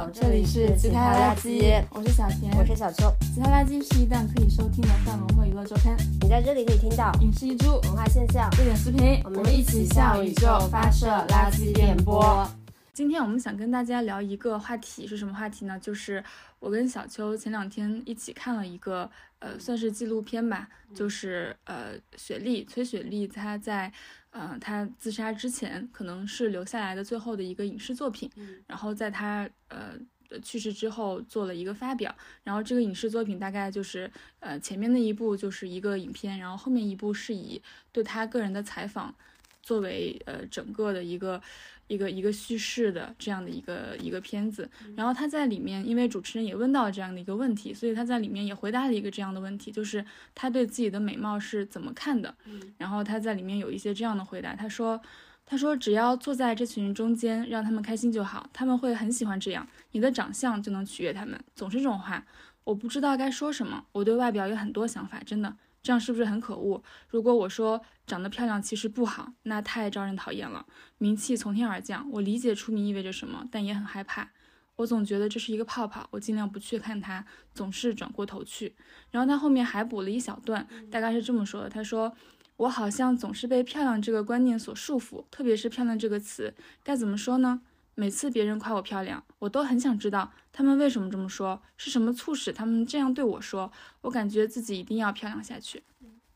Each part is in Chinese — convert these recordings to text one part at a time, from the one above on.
好，这里是吉他垃圾，我是小田，我是小秋。吉他垃圾是一档可以收听的泛文化娱乐周刊，你在这里可以听到影视一株、文化现象、热点视频，我们一起向宇宙发射垃圾电波。今天我们想跟大家聊一个话题，是什么话题呢？就是我跟小秋前两天一起看了一个，呃，算是纪录片吧，就是呃，雪莉崔雪莉她在。嗯，他自杀之前可能是留下来的最后的一个影视作品，然后在他呃去世之后做了一个发表，然后这个影视作品大概就是呃前面的一部就是一个影片，然后后面一部是以对他个人的采访作为呃整个的一个。一个一个叙事的这样的一个一个片子，然后他在里面，因为主持人也问到了这样的一个问题，所以他在里面也回答了一个这样的问题，就是他对自己的美貌是怎么看的。然后他在里面有一些这样的回答，他说，他说只要坐在这群人中间，让他们开心就好，他们会很喜欢这样，你的长相就能取悦他们，总是这种话，我不知道该说什么，我对外表有很多想法，真的。这样是不是很可恶？如果我说长得漂亮其实不好，那太招人讨厌了。名气从天而降，我理解出名意味着什么，但也很害怕。我总觉得这是一个泡泡，我尽量不去看它，总是转过头去。然后他后面还补了一小段，大概是这么说的：他说，我好像总是被漂亮这个观念所束缚，特别是漂亮这个词，该怎么说呢？每次别人夸我漂亮，我都很想知道他们为什么这么说，是什么促使他们这样对我说。我感觉自己一定要漂亮下去。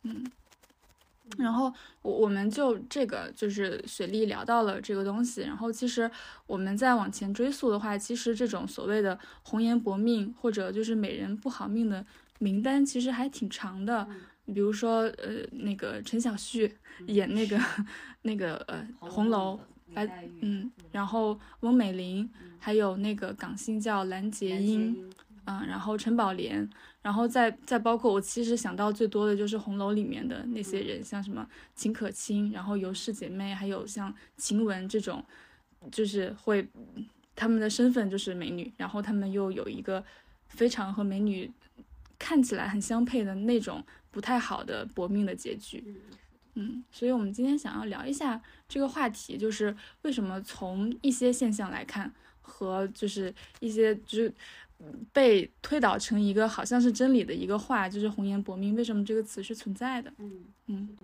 嗯，然后我我们就这个就是雪莉聊到了这个东西，然后其实我们再往前追溯的话，其实这种所谓的红颜薄命或者就是美人不好命的名单其实还挺长的。比如说呃那个陈小旭演那个 那个呃红楼。白嗯，然后翁美玲，还有那个港星叫蓝洁瑛，嗯，然后陈宝莲，然后再再包括我其实想到最多的就是红楼里面的那些人，像什么秦可卿，然后尤氏姐妹，还有像晴雯这种，就是会他们的身份就是美女，然后他们又有一个非常和美女看起来很相配的那种不太好的薄命的结局。嗯，所以我们今天想要聊一下这个话题，就是为什么从一些现象来看，和就是一些就是被推导成一个好像是真理的一个话，就是“红颜薄命”，为什么这个词是存在的？嗯嗯，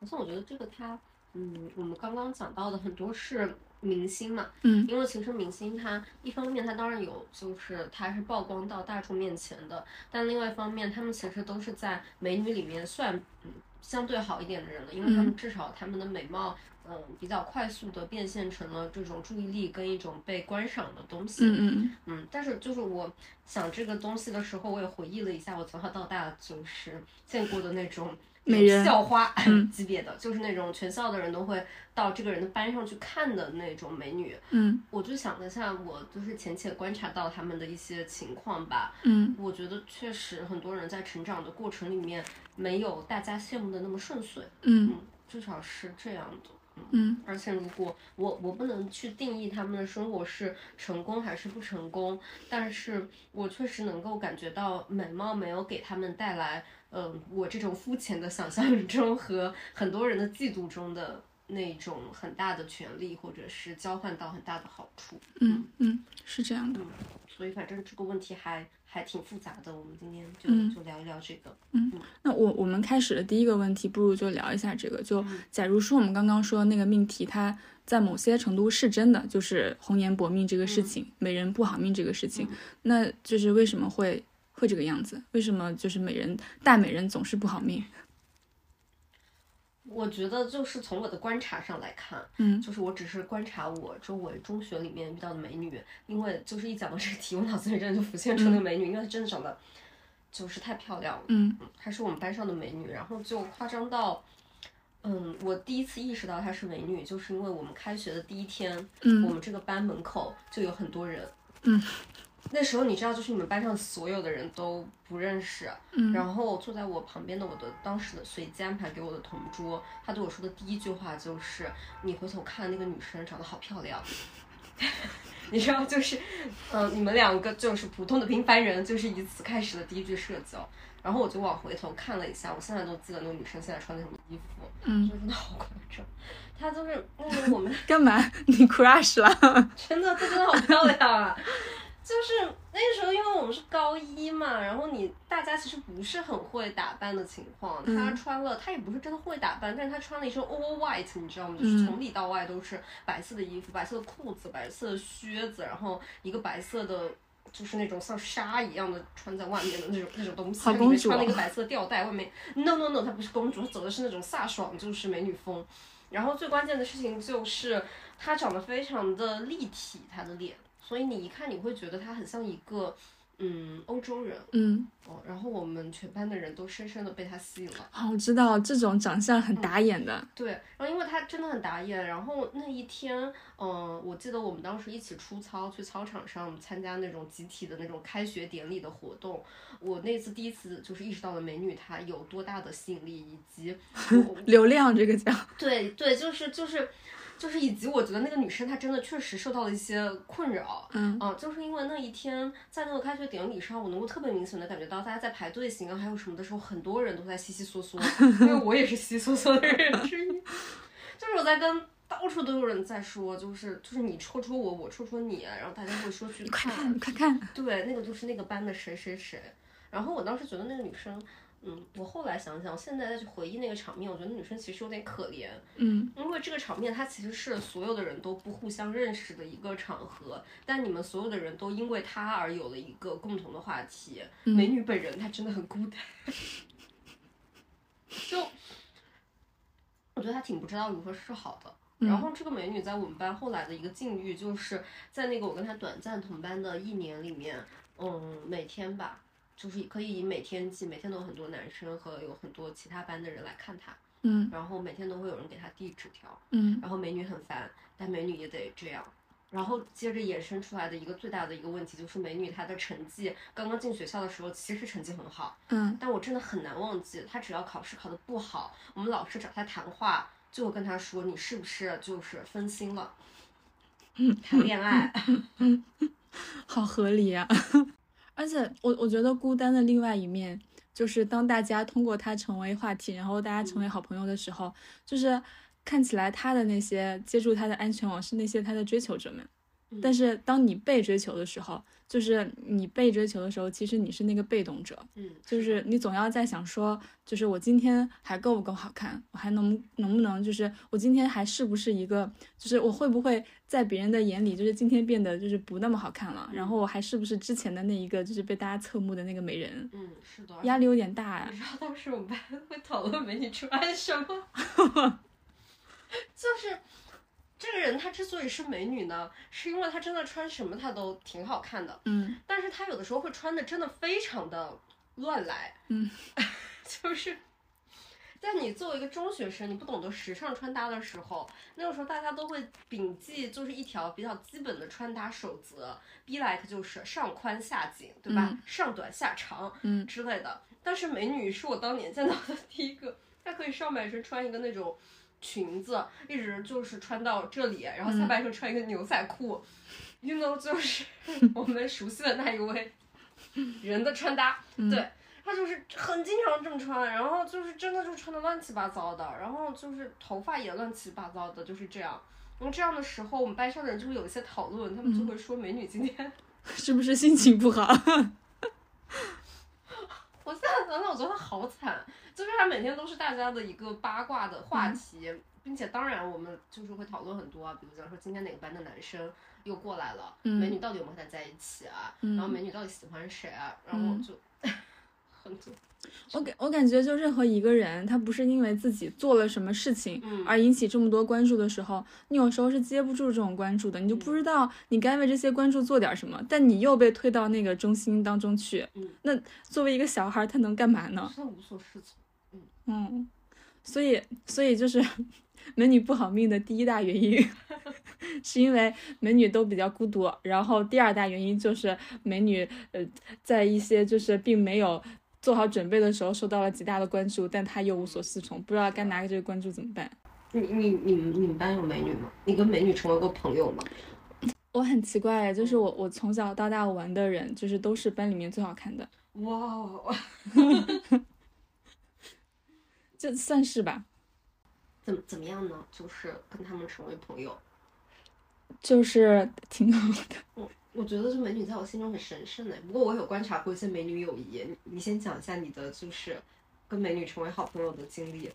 可是我觉得这个它，嗯，我们刚刚讲到的很多是明星嘛，嗯，因为其实明星他一方面他当然有，就是他是曝光到大众面前的，但另外一方面他们其实都是在美女里面算，嗯。相对好一点的人了，因为他们至少他们的美貌，嗯，比较快速的变现成了这种注意力跟一种被观赏的东西。嗯嗯嗯。但是就是我想这个东西的时候，我也回忆了一下我从小到大就是见过的那种美人校花 级别的，就是那种全校的人都会到这个人的班上去看的那种美女。嗯。我就想了一下，我就是浅浅观察到他们的一些情况吧。嗯。我觉得确实很多人在成长的过程里面。没有大家羡慕的那么顺遂，嗯，至少是这样的，嗯，而且如果我我不能去定义他们的生活是成功还是不成功，但是我确实能够感觉到美貌没有给他们带来，嗯，我这种肤浅的想象中和很多人的嫉妒中的那种很大的权利，或者是交换到很大的好处，嗯嗯，是这样的，所以反正这个问题还。还挺复杂的，我们今天就就聊一聊这个。嗯，那我我们开始的第一个问题，不如就聊一下这个。就假如说我们刚刚说那个命题，它在某些程度是真的，就是红颜薄命这个事情，美人不好命这个事情，那就是为什么会会这个样子？为什么就是美人大美人总是不好命？我觉得就是从我的观察上来看，嗯，就是我只是观察我周围中学里面遇到的美女，因为就是一讲到这个题，我脑子里真的就浮现出那个美女，因为她真的长得就是太漂亮了，嗯，她是我们班上的美女，然后就夸张到，嗯，我第一次意识到她是美女，就是因为我们开学的第一天，嗯，我们这个班门口就有很多人，嗯。那时候你知道，就是你们班上所有的人都不认识，嗯，然后坐在我旁边的我的当时的随机安排给我的同桌，他对我说的第一句话就是：“你回头看那个女生长得好漂亮。”你知道，就是，嗯，你们两个就是普通的平凡人，就是以此开始的第一句社交。然后我就往回头看了一下，我现在都记得那个女生现在穿的什么衣服，嗯，就真的好夸张。她就是那个我们干嘛？你 crush 了？真的，她真的好漂亮啊！就是那个时候，因为我们是高一嘛，然后你大家其实不是很会打扮的情况，她穿了，她也不是真的会打扮，但是她穿了一身 all white，你知道吗？就是从里到外都是白色的衣服，白色的裤子，白色的靴子，然后一个白色的，就是那种像纱一样的穿在外面的那种那种东西，里面穿了一个白色吊带，外面 no no no，她不是公主，她走的是那种飒爽，就是美女风。然后最关键的事情就是她长得非常的立体，她的脸。所以你一看，你会觉得他很像一个，嗯，欧洲人，嗯，哦，然后我们全班的人都深深的被他吸引了。好，我知道这种长相很打眼的。对，然后因为他真的很打眼，然后那一天，嗯，我记得我们当时一起出操，去操场上参加那种集体的那种开学典礼的活动。我那次第一次就是意识到了美女她有多大的吸引力，以及 流量这个叫。对对，就是就是。就是以及我觉得那个女生她真的确实受到了一些困扰，嗯，啊，就是因为那一天在那个开学典礼上，我能够特别明显的感觉到大家在排队行啊，还有什么的时候，很多人都在稀稀嗦嗦，因为我也是稀稀嗦嗦的人之一，就是我在跟到处都有人在说，就是就是你戳戳我，我戳戳你，然后大家会说去看，快看，对，那个就是那个班的谁谁谁，然后我当时觉得那个女生。嗯，我后来想想，现在再去回忆那个场面，我觉得女生其实有点可怜。嗯，因为这个场面它其实是所有的人都不互相认识的一个场合，但你们所有的人都因为她而有了一个共同的话题。美女本人她真的很孤单，就我觉得她挺不知道如何是好的。然后这个美女在我们班后来的一个境遇，就是在那个我跟她短暂同班的一年里面，嗯，每天吧。就是可以以每天记，每天都有很多男生和有很多其他班的人来看他，嗯，然后每天都会有人给他递纸条，嗯，然后美女很烦，但美女也得这样，然后接着衍生出来的一个最大的一个问题就是美女她的成绩刚刚进学校的时候其实成绩很好，嗯，但我真的很难忘记，她只要考试考得不好，我们老师找她谈话就会跟她说你是不是就是分心了，谈恋爱 好合理呀。而且我我觉得孤单的另外一面，就是当大家通过他成为话题，然后大家成为好朋友的时候，就是看起来他的那些接住他的安全网是那些他的追求者们，但是当你被追求的时候。就是你被追求的时候，其实你是那个被动者，嗯，就是你总要在想说，就是我今天还够不够好看，我还能能不能，就是我今天还是不是一个，就是我会不会在别人的眼里，就是今天变得就是不那么好看了，然后我还是不是之前的那一个，就是被大家侧目的那个美人，嗯，是的，压力有点大呀。你知道当时我们班会讨论美女穿什么，就是。这个人她之所以是美女呢，是因为她真的穿什么她都挺好看的，嗯，但是她有的时候会穿的真的非常的乱来，嗯，就是在你作为一个中学生，你不懂得时尚穿搭的时候，那个时候大家都会摒记就是一条比较基本的穿搭守则，be like 就是上宽下紧，对吧？上短下长，嗯之类的。但是美女是我当年见到的第一个，她可以上半身穿一个那种。裙子一直就是穿到这里，然后下半身穿一个牛仔裤，you know，就是 我们熟悉的那一位人的穿搭，对他就是很经常这么穿，然后就是真的就穿的乱七八糟的，然后就是头发也乱七八糟的，就是这样。然后这样的时候，我们班上的人就会有一些讨论，他们就会说：“美女今天 是不是心情不好？” 我现在想想，我觉得好惨。就是他每天都是大家的一个八卦的话题，并且当然我们就是会讨论很多啊，比如讲说今天哪个班的男生又过来了，美女到底有没有和他在一起啊？然后美女到底喜欢谁啊？然后就 很多。我感我感觉就任何一个人，他不是因为自己做了什么事情而引起这么多关注的时候，你有时候是接不住这种关注的，你就不知道你该为这些关注做点什么，但你又被推到那个中心当中去。那作为一个小孩，他能干嘛呢？他无所适从。嗯，所以，所以就是 美女不好命的第一大原因，是因为美女都比较孤独。然后第二大原因就是美女呃，在一些就是并没有做好准备的时候受到了极大的关注，但她又无所适从，不知道该拿这个关注怎么办。你你你们你们班有美女吗？你跟美女成为过朋友吗？我很奇怪，就是我我从小到大玩的人，就是都是班里面最好看的。哇。这算是吧？怎么怎么样呢？就是跟他们成为朋友。就是挺好的。我我觉得这美女在我心中很神圣的。不过我有观察过一些美女友谊，你你先讲一下你的就是跟美女成为好朋友的经历。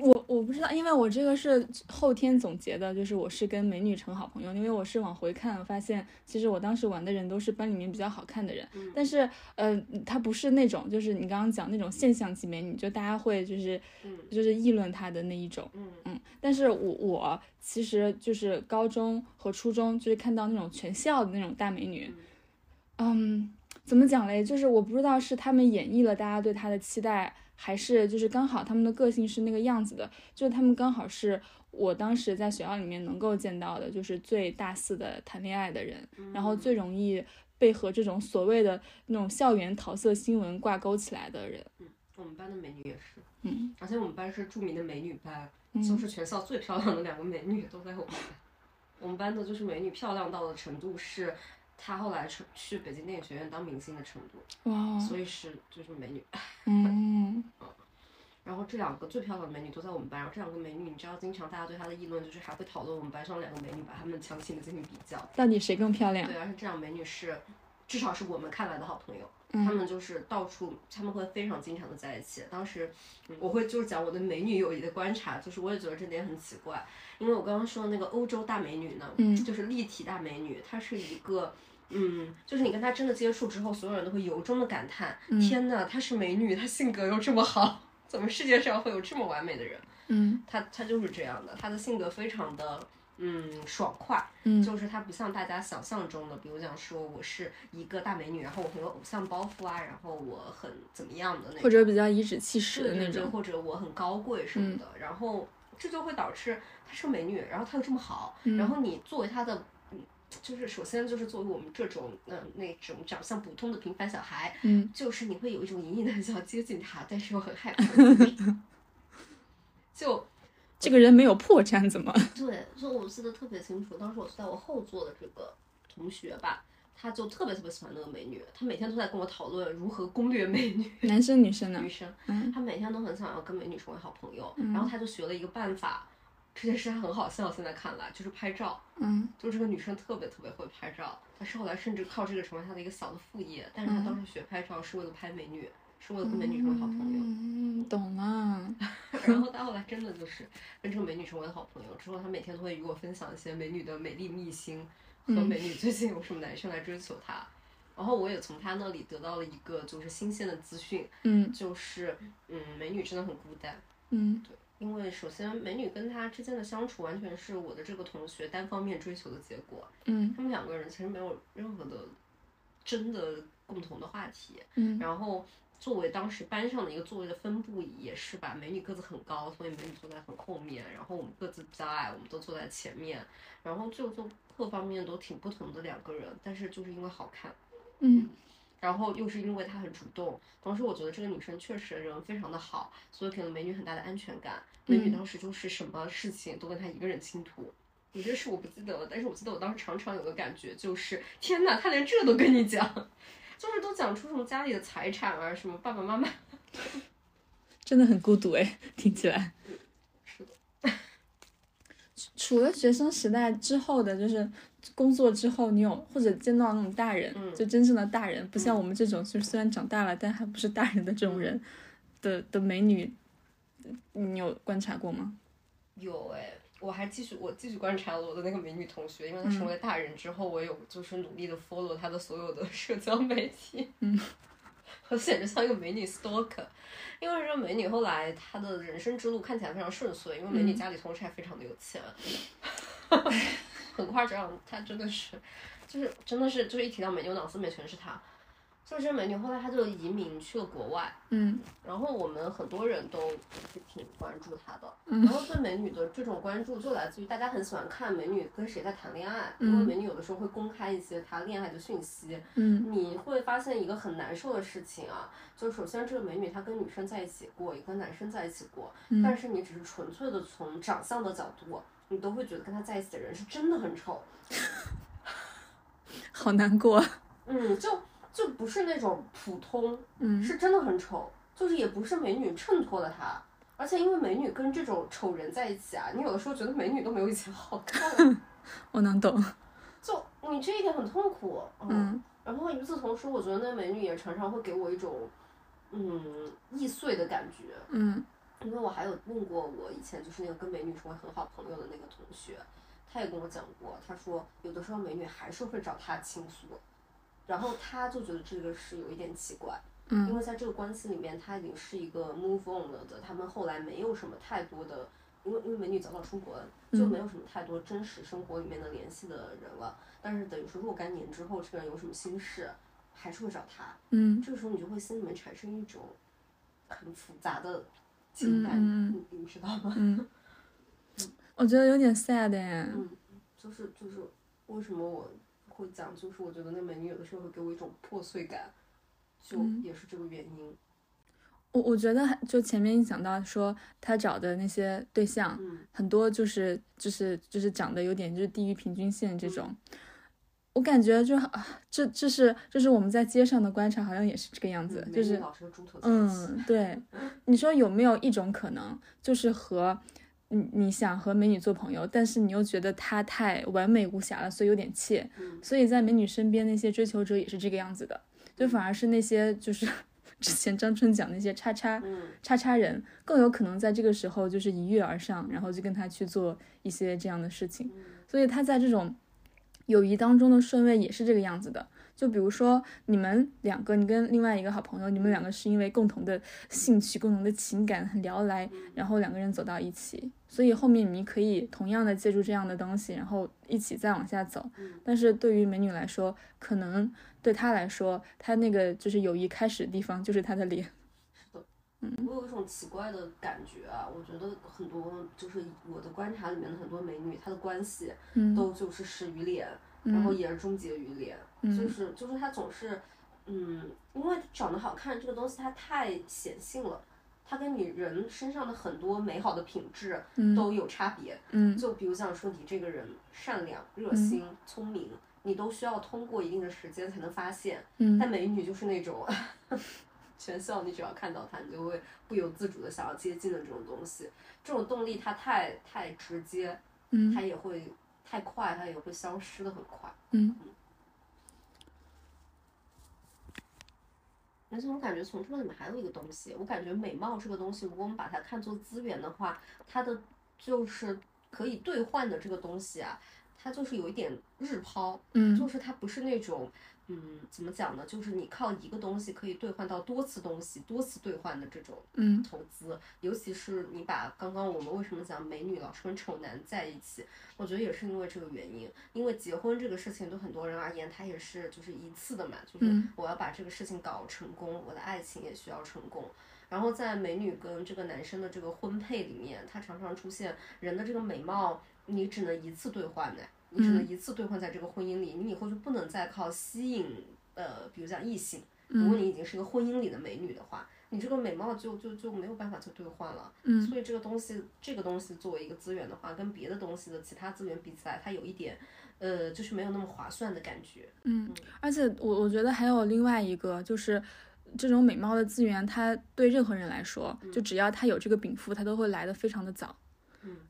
我我不知道，因为我这个是后天总结的，就是我是跟美女成好朋友，因为我是往回看发现，其实我当时玩的人都是班里面比较好看的人，但是呃，她不是那种就是你刚刚讲那种现象级美女，就大家会就是就是议论她的那一种，嗯嗯，但是我我其实就是高中和初中就是看到那种全校的那种大美女，嗯，怎么讲嘞？就是我不知道是他们演绎了大家对她的期待。还是就是刚好他们的个性是那个样子的，就是他们刚好是我当时在学校里面能够见到的，就是最大四的谈恋爱的人，然后最容易被和这种所谓的那种校园桃色新闻挂钩起来的人。嗯，我们班的美女也是，嗯，而且我们班是著名的美女班，就是全校最漂亮的两个美女都在我们班。我们班的就是美女漂亮到的程度是。她后来成去北京电影学院当明星的程度，哇，所以是就是美女，嗯，然后这两个最漂亮的美女都在我们班，然后这两个美女，你知道，经常大家对她的议论就是还会讨论我们班上两个美女，把她们强行的进行比较，到底谁更漂亮？对，而且这两个美女是，至少是我们看来的好朋友，嗯她们就是到处，他们会非常经常的在一起。当时我会就是讲我对美女友谊的观察，就是我也觉得这点很奇怪，因为我刚刚说的那个欧洲大美女呢，嗯就是立体大美女，她是一个。嗯，就是你跟她真的接触之后，所有人都会由衷的感叹：天呐，她是美女，她性格又这么好，怎么世界上会有这么完美的人？嗯，她她就是这样的，她的性格非常的嗯爽快，嗯。就是她不像大家想象中的，比如讲说我是一个大美女，然后我很有偶像包袱啊，然后我很怎么样的那种，或者比较颐指气使的那对对对种，或者我很高贵什么的，然后这就会导致她是个美女，然后她又这么好，然后你作为她的。嗯就是首先就是作为我们这种嗯、呃、那种长相普通的平凡小孩，嗯，就是你会有一种隐隐的想要接近她，但是又很害怕。就这个人没有破绽怎么？对，所以我记得特别清楚，当时我在我后座的这个同学吧，他就特别特别喜欢那个美女，他每天都在跟我讨论如何攻略美女。男生女生呢女？生，嗯他每天都很想要跟美女成为好朋友，然后他就学了一个办法，这件事还很好笑，现在看来就是拍照，嗯就这个女生特别特别会拍照，她是后来甚至靠这个成为她的一个小的副业，但是她当时学拍照是为了拍美女，是为了跟美女成为好朋友。嗯，懂了。然后到后来真的就是跟这个美女成为了好朋友，之后她每天都会与我分享一些美女的美丽秘辛和美女最近有什么男生来追求她。然后我也从他那里得到了一个就是新鲜的资讯，嗯就是嗯，美女真的很孤单，嗯对因为首先美女跟他之间的相处完全是我的这个同学单方面追求的结果，嗯他们两个人其实没有任何的真的共同的话题，嗯然后作为当时班上的一个座位的分布，也是吧。美女个子很高，所以美女坐在很后面，然后我们个子比较矮，我们都坐在前面，然后就就各方面都挺不同的两个人，但是就是因为好看，嗯然后又是因为她很主动，同时我觉得这个女生确实人非常的好，所以给了美女很大的安全感。美女嗯当时就是什么事情都跟她一个人倾吐。有些事我不记得了，但是我记得我当时常常有个感觉，就是天呐，她连这都跟你讲，就是都讲出什么家里的财产啊，什么爸爸妈妈 真的很孤独哎，听起来。是的，除了学生时代之后的，就是工作之后，你有或者见到那种大人，嗯就真正的大人，不像我们这种，就是虽然长大了，但还不是大人的这种人的的美女，你有观察过吗？有哎，我还继续我继续观察了我的那个美女同学，因为她成为大人之后，我有就是努力的 follow 她的所有的社交媒体，嗯，我简直像一个美女 stalker。因为这个美女后来她的人生之路看起来非常顺遂，因为美女家里同时还非常的有钱，很夸张，她真的是，就是真的是就是一提到美女，我脑子里面全是她。就是这美女后来她就移民去了国外，嗯。然后我们很多人都是挺关注她的，嗯。然后对美女的这种关注就来自于大家很喜欢看美女跟谁在谈恋爱，因为嗯美女有的时候会公开一些她恋爱的讯息，嗯。你会发现一个很难受的事情啊，就首先这个美女她跟女生在一起过，也跟男生在一起过，嗯。但是你只是纯粹的从长相的角度，你都会觉得跟她在一起的人是真的很丑，好难过。嗯，就就不是那种普通，嗯是真的很丑，就是也不是美女衬托了她，而且因为美女跟这种丑人在一起啊，你有的时候觉得美女都没有以前好看。我能懂。就你这一点很痛苦，嗯。然后与此同时，我觉得那美女也常常会给我一种，嗯，易碎的感觉。嗯。因为我还有问过我以前就是那个跟美女成为很好朋友的那个同学，他也跟我讲过，他说有的时候美女还是会找他倾诉，然后他就觉得这个是有一点奇怪。因为在这个关系里面，他已经是一个 move on 了的，他们后来没有什么太多的，因为因为美女早早出国，就没有什么太多真实生活里面的联系的人了。但是等于说若干年之后，这个人有什么心事，还是会找他。嗯，这个时候你就会心里面产生一种很复杂的情感，你你知道吗？嗯，我觉得有点 sad 哎。嗯，就是就是为什么我会讲，就是我觉得那美女有的时候会给我一种破碎感。就也是这个原因，我我觉得就前面一讲到说他找的那些对象，很多就是就是就是长得有点就是低于平均线这种，我感觉就这这是这是我们在街上的观察，好像也是这个样子，就是嗯对，你说有没有一种可能，就是和你你想和美女做朋友，但是你又觉得她太完美无瑕了，所以有点怯，所以在美女身边那些追求者也是这个样子的。就反而是那些就是 之前张春讲那些叉叉叉叉人，更有可能在这个时候就是一跃而上，然后就跟他去做一些这样的事情。所以他在这种友谊当中的顺位也是这个样子的。就比如说你们两个，你跟另外一个好朋友，你们两个是因为共同的兴趣、共同的情感很聊得来，然后两个人走到一起，所以后面你们可以同样的借助这样的东西，然后一起再往下走。但是对于美女来说，可能。对她来说，她那个就是友谊开始的地方，就是她的脸。是的，嗯，我有一种奇怪的感觉啊，我觉得很多就是我的观察里面的很多美女，她的关系都就是始于脸，然后也是终结于脸，就是就是他总是，嗯，因为长得好看这个东西它太显性了，它跟你人身上的很多美好的品质都有差别，嗯，就比如像说你这个人善良、热心、聪明。你都需要通过一定的时间才能发现，但美女就是那种，全校你只要看到她，你就会不由自主的想要接近的这种东西。这种动力它太太直接，它也会太快，它也会消失的很快。嗯。而且我感觉从这里面还有一个东西，我感觉美貌这个东西，如果我们把它看作资源的话，它的就是可以兑换的这个东西啊。它就是有一点日抛，嗯，就是它不是那种，嗯，怎么讲呢？就是你靠一个东西可以兑换到多次东西，多次兑换的这种，嗯，投资。尤其是你把刚刚我们为什么讲美女老是跟丑男在一起，我觉得也是因为这个原因。因为结婚这个事情对很多人而言，它也是就是一次的嘛，就是我要把这个事情搞成功，我的爱情也需要成功。然后在美女跟这个男生的这个婚配里面，它常常出现人的这个美貌。你只能一次兑换的，你只能一次兑换在这个婚姻里，你以后就不能再靠吸引，呃，比如讲异性。如果你已经是一个婚姻里的美女的话，你这个美貌就就就没有办法再兑换了。嗯。所以这个东西，这个东西作为一个资源的话，跟别的东西的其他资源比起来，它有一点，呃，就是没有那么划算的感觉。嗯。而且我我觉得还有另外一个，就是这种美貌的资源，它对任何人来说，就只要他有这个禀赋，他都会来的非常的早。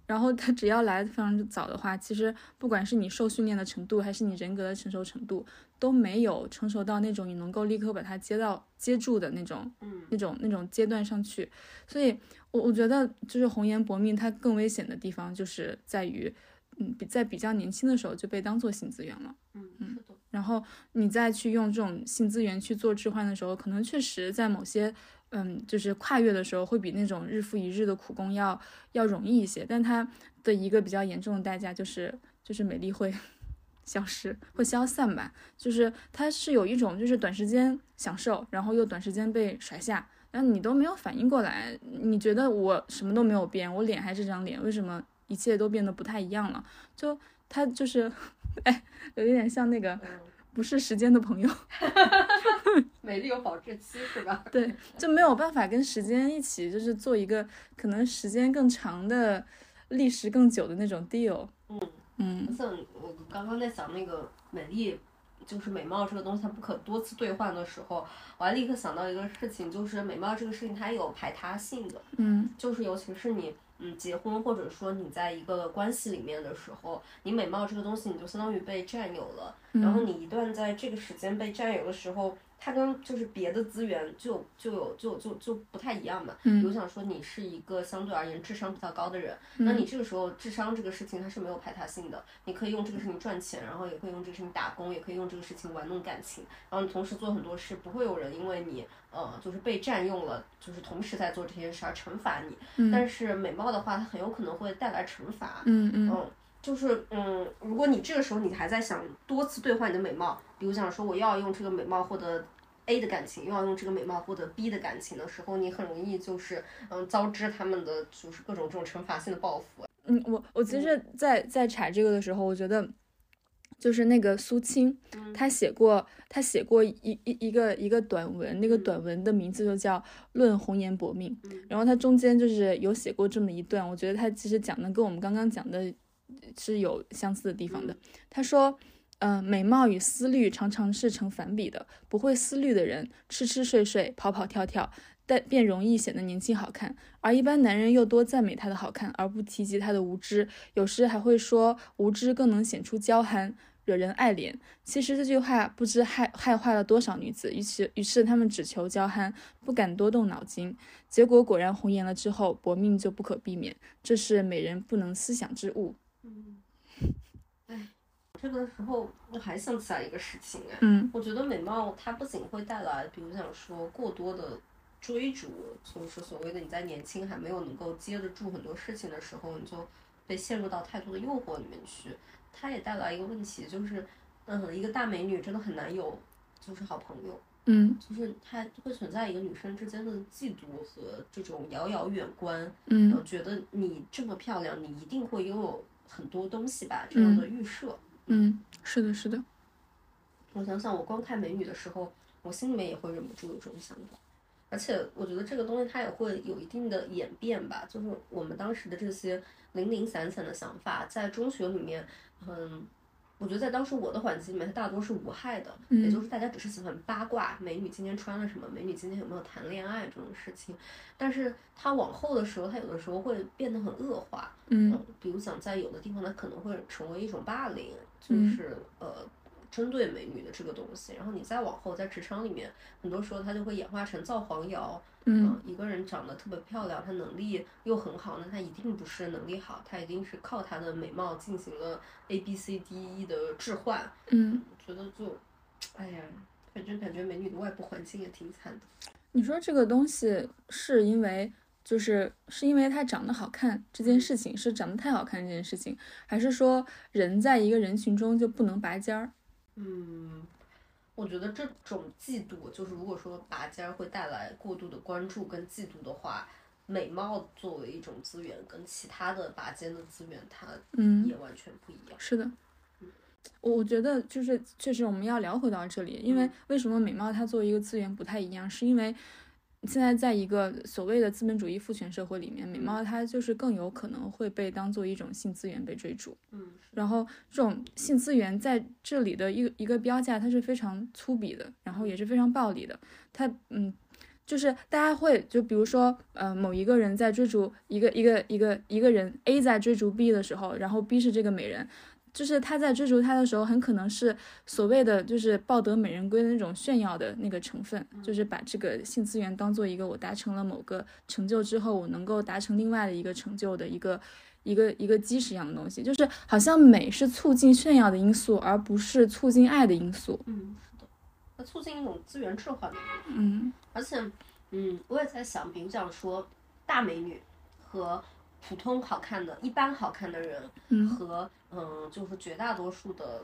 然后他只要来的非常早的话，其实不管是你受训练的程度，还是你人格的成熟程度，都没有成熟到那种你能够立刻把它接到接住的那种，嗯，那种那种阶段上去。所以，我我觉得就是红颜薄命，它更危险的地方就是在于，嗯，比在比较年轻的时候就被当做性资源了，嗯嗯，然后你再去用这种性资源去做置换的时候，可能确实在某些。嗯，就是跨越的时候会比那种日复一日的苦工要要容易一些，但它的一个比较严重的代价就是就是美丽会 消失，会消散吧。就是它是有一种就是短时间享受，然后又短时间被甩下，然后你都没有反应过来，你觉得我什么都没有变，我脸还是这张脸，为什么一切都变得不太一样了？就它就是，哎，有一点像那个。不是时间的朋友，美丽有保质期是吧？对，就没有办法跟时间一起，就是做一个可能时间更长的、历时更久的那种 deal。嗯嗯。像我刚刚在想那个美丽，就是美貌这个东西它不可多次兑换的时候，我还立刻想到一个事情，就是美貌这个事情它有排他性的，嗯就是尤其是你。嗯，结婚或者说你在一个关系里面的时候，你美貌这个东西你就相当于被占有了，然后你一段在这个时间被占有的时候，它跟就是别的资源就就有就就就不太一样嘛。比如想说你是一个相对而言智商比较高的人，那你这个时候智商这个事情它是没有排他性的，你可以用这个事情赚钱，然后也可以用这个事情打工，也可以用这个事情玩弄感情，然后你同时做很多事，不会有人因为你呃就是被占用了，就是同时在做这些事而惩罚你。但是美貌的话，它很有可能会带来惩罚。嗯嗯嗯，就是嗯，如果你这个时候你还在想多次兑换你的美貌，比如想说我要用这个美貌获得 A 的感情，又要用这个美貌获得 B 的感情的时候，你很容易就是嗯遭致他们的就是各种这种惩罚性的报复。嗯，我我其实在在查这个的时候，我觉得就是那个苏青，他写过他写过一一一个一个短文，那个短文的名字就叫《论红颜薄命》，然后他中间就是有写过这么一段，我觉得他其实讲的跟我们刚刚讲的是有相似的地方的。他说，嗯、美貌与思虑常常是成反比的，不会思虑的人吃吃睡睡，跑跑跳跳。但便容易显得年轻好看，而一般男人又多赞美她的好看，而不提及她的无知，有时还会说无知更能显出娇憨，惹人爱怜。其实这句话不知害害坏了多少女子，于是于是他们只求娇憨，不敢多动脑筋，结果果然红颜了之后，薄命就不可避免，这是美人不能思想之物。这个时候我还想起来一个事情哎，嗯。我觉得美貌它不仅会带来，比如想说过多的追逐，就是所谓的你在年轻还没有能够接得住很多事情的时候，你就被陷入到太多的诱惑里面去。它也带来一个问题，就是嗯，一个大美女真的很难有就是好朋友，嗯。就是它会存在一个女生之间的嫉妒和这种遥遥远观，嗯。呃，觉得你这么漂亮，你一定会拥有很多东西吧，这样的预设。嗯，是的，是的，我想想，我光看美女的时候，我心里面也会忍不住有这种想法。而且我觉得这个东西它也会有一定的演变吧，就是我们当时的这些零零散散的想法，在中学里面，嗯，我觉得在当时我的环境里面，它大多是无害的，嗯也就是大家只是喜欢八卦美女今天穿了什么，美女今天有没有谈恋爱这种事情。但是它往后的时候，它有的时候会变得很恶化，嗯比如讲在有的地方，它可能会成为一种霸凌，就嗯是、呃针对美女的这个东西。然后你再往后，在职场里面，很多时候它就会演化成造黄谣。嗯呃一个人长得特别漂亮，她能力又很好，那她一定不是能力好，她一定是靠她的美貌进行了 A B C D E 的置换。嗯，觉得就，哎呀，反正感觉美女的外部环境也挺惨的。你说这个东西是因为就是是因为她长得好看这件事情是长得太好看这件事情，还是说人在一个人群中就不能拔尖儿？嗯，我觉得这种嫉妒，就是如果说拔尖儿会带来过度的关注跟嫉妒的话，美貌作为一种资源，跟其他的拔尖的资源，它嗯也完全不一样。是的，我我觉得就是确实我们要聊回到这里，因为为什么美貌它作为一个资源不太一样，是因为现在在一个所谓的资本主义父权社会里面，美貌它就是更有可能会被当做一种性资源被追逐。嗯，然后这种性资源在这里的一个一个标价，它是非常粗鄙的，然后也是非常暴力的。它嗯，就是大家会就比如说呃某一个人在追逐一个一个一个一个人 A 在追逐 B 的时候，然后 B 是这个美人。就是他在追逐她的时候，很可能是所谓的就是抱得美人归的那种炫耀的那个成分，就是把这个性资源当做一个我达成了某个成就之后，我能够达成另外的一个成就的一个一个一个基石一样的东西，就是好像美是促进炫耀的因素，而不是促进爱的因素。嗯，是的，它促进一种资源置换的。嗯而且，嗯，我也在想，比如讲说大美女和普通好看的、一般好看的人，嗯和嗯，就是绝大多数的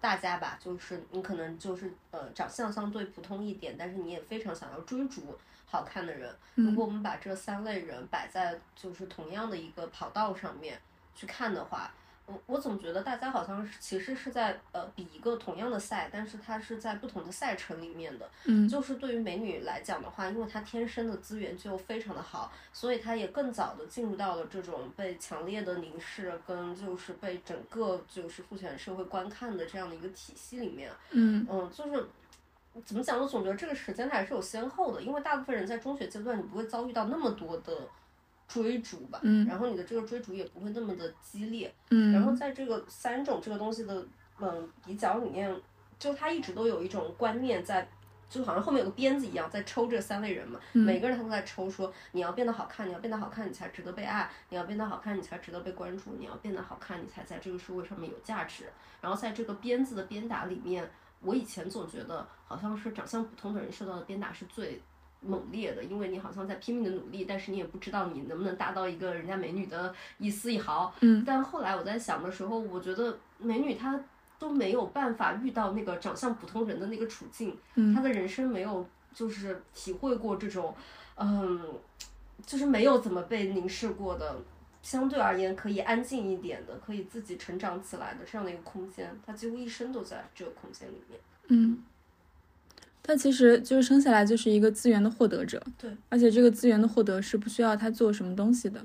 大家吧，就是你可能就是呃长相相对普通一点，但是你也非常想要追逐好看的人。如果我们把这三类人摆在就是同样的一个跑道上面去看的话，我我总觉得大家好像是其实是在呃比一个同样的赛，但是它是在不同的赛程里面的。嗯就是对于美女来讲的话，因为她天生的资源就非常的好，所以她也更早的进入到了这种被强烈的凝视跟就是被整个就是父权社会观看的这样的一个体系里面。嗯嗯，就是怎么讲？我总觉得这个时间它还是有先后的，因为大部分人在中学阶段你不会遭遇到那么多的追逐吧，嗯然后你的这个追逐也不会那么的激烈。嗯，然后在这个三种这个东西的嗯比较里面，就他一直都有一种观念在。就好像后面有个鞭子一样在抽这三类人嘛，嗯每个人他都在抽说你要变得好看，你要变得好看，你才值得被爱；你要变得好看，你才值得被关注；你要变得好看，你才在这个社会上面有价值。然后在这个鞭子的鞭打里面，我以前总觉得好像是长相普通的人受到的鞭打是最猛烈的，因为你好像在拼命的努力，但是你也不知道你能不能达到一个人家美女的一丝一毫。嗯但后来我在想的时候，我觉得美女她都没有办法遇到那个长相普通人的那个处境，嗯她的人生没有就是体会过这种，嗯，就是没有怎么被凝视过的。相对而言，可以安静一点的，可以自己成长起来的这样的一个空间，她几乎一生都在这个空间里面。嗯，他其实就是生下来就是一个资源的获得者，对，而且这个资源的获得是不需要他做什么东西的。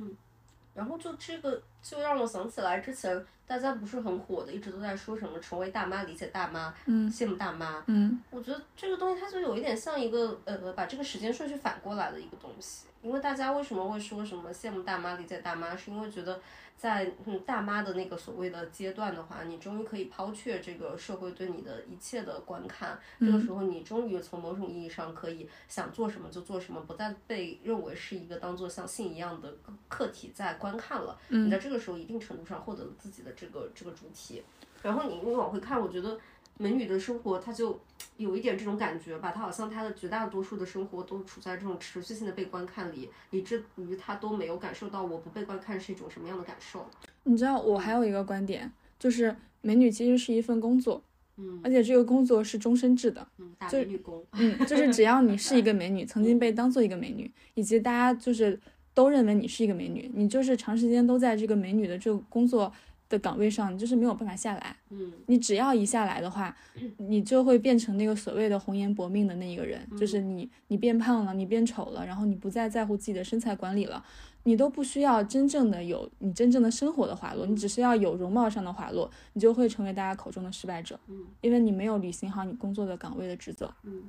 然后就这个就让我想起来之前大家不是很火的，一直都在说什么成为大妈、理解大妈、嗯羡慕大妈。嗯我觉得这个东西它就有一点像一个呃，把这个时间顺序反过来的一个东西。因为大家为什么会说什么羡慕大妈、理解大妈，是因为觉得在嗯大妈的那个所谓的阶段的话，你终于可以抛却这个社会对你的一切的观看，这个时候你终于从某种意义上可以想做什么就做什么，不再被认为是一个当做像性一样的客体在观看了。你在这个时候一定程度上获得了自己的这个这个主体，然后你你往回看，我觉得美女的生活，她就有一点这种感觉吧，她好像她的绝大多数的生活都处在这种持续性的被观看里，以至于她都没有感受到我不被观看是一种什么样的感受。你知道我还有一个观点，就是美女其实是一份工作，嗯而且这个工作是终身制的。嗯，大就美女工，嗯，就是只要你是一个美女，曾经被当做一个美女，以及大家就是都认为你是一个美女，你就是长时间都在这个美女的这个工作的岗位上，你就是没有办法下来。嗯你只要一下来的话，你就会变成那个所谓的红颜薄命的那一个人，就是你你变胖了，你变丑了，然后你不再在乎自己的身材管理了，你都不需要真正的有你真正的生活的滑落，你只是要有容貌上的滑落，你就会成为大家口中的失败者，嗯因为你没有履行好你工作的岗位的职责。嗯，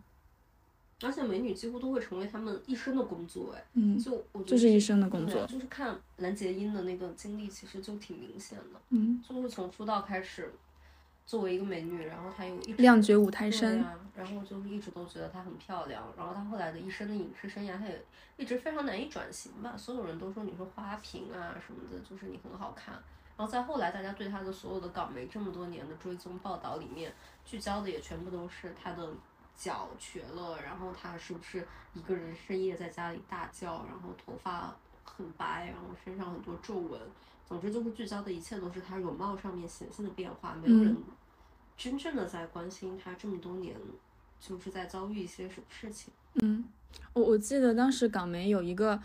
而且美女几乎都会成为他们一生的工作，哎，嗯，就我觉得就是一生的工作。就是看蓝洁瑛的那个经历，其实就挺明显的。嗯，就是从出道开始，作为一个美女，然后她又一直亮绝五台对山。啊、然后就是一直都觉得她很漂亮，然后她后来的一生的影视生涯，她也一直非常难以转型吧。所有人都说你是花瓶啊什么的，就是你很好看。然后在后来，大家对她的所有的港媒这么多年的追踪报道里面，聚焦的也全部都是她的脚瘸了，然后他是不是一个人深夜在家里大叫，然后头发很白，然后身上很多皱纹。总之就是聚焦的一切都是他容貌上面显现的变化，没有人嗯真正的在关心他这么多年，就是在遭遇一些什么事情。嗯，我我记得当时港媒有一个，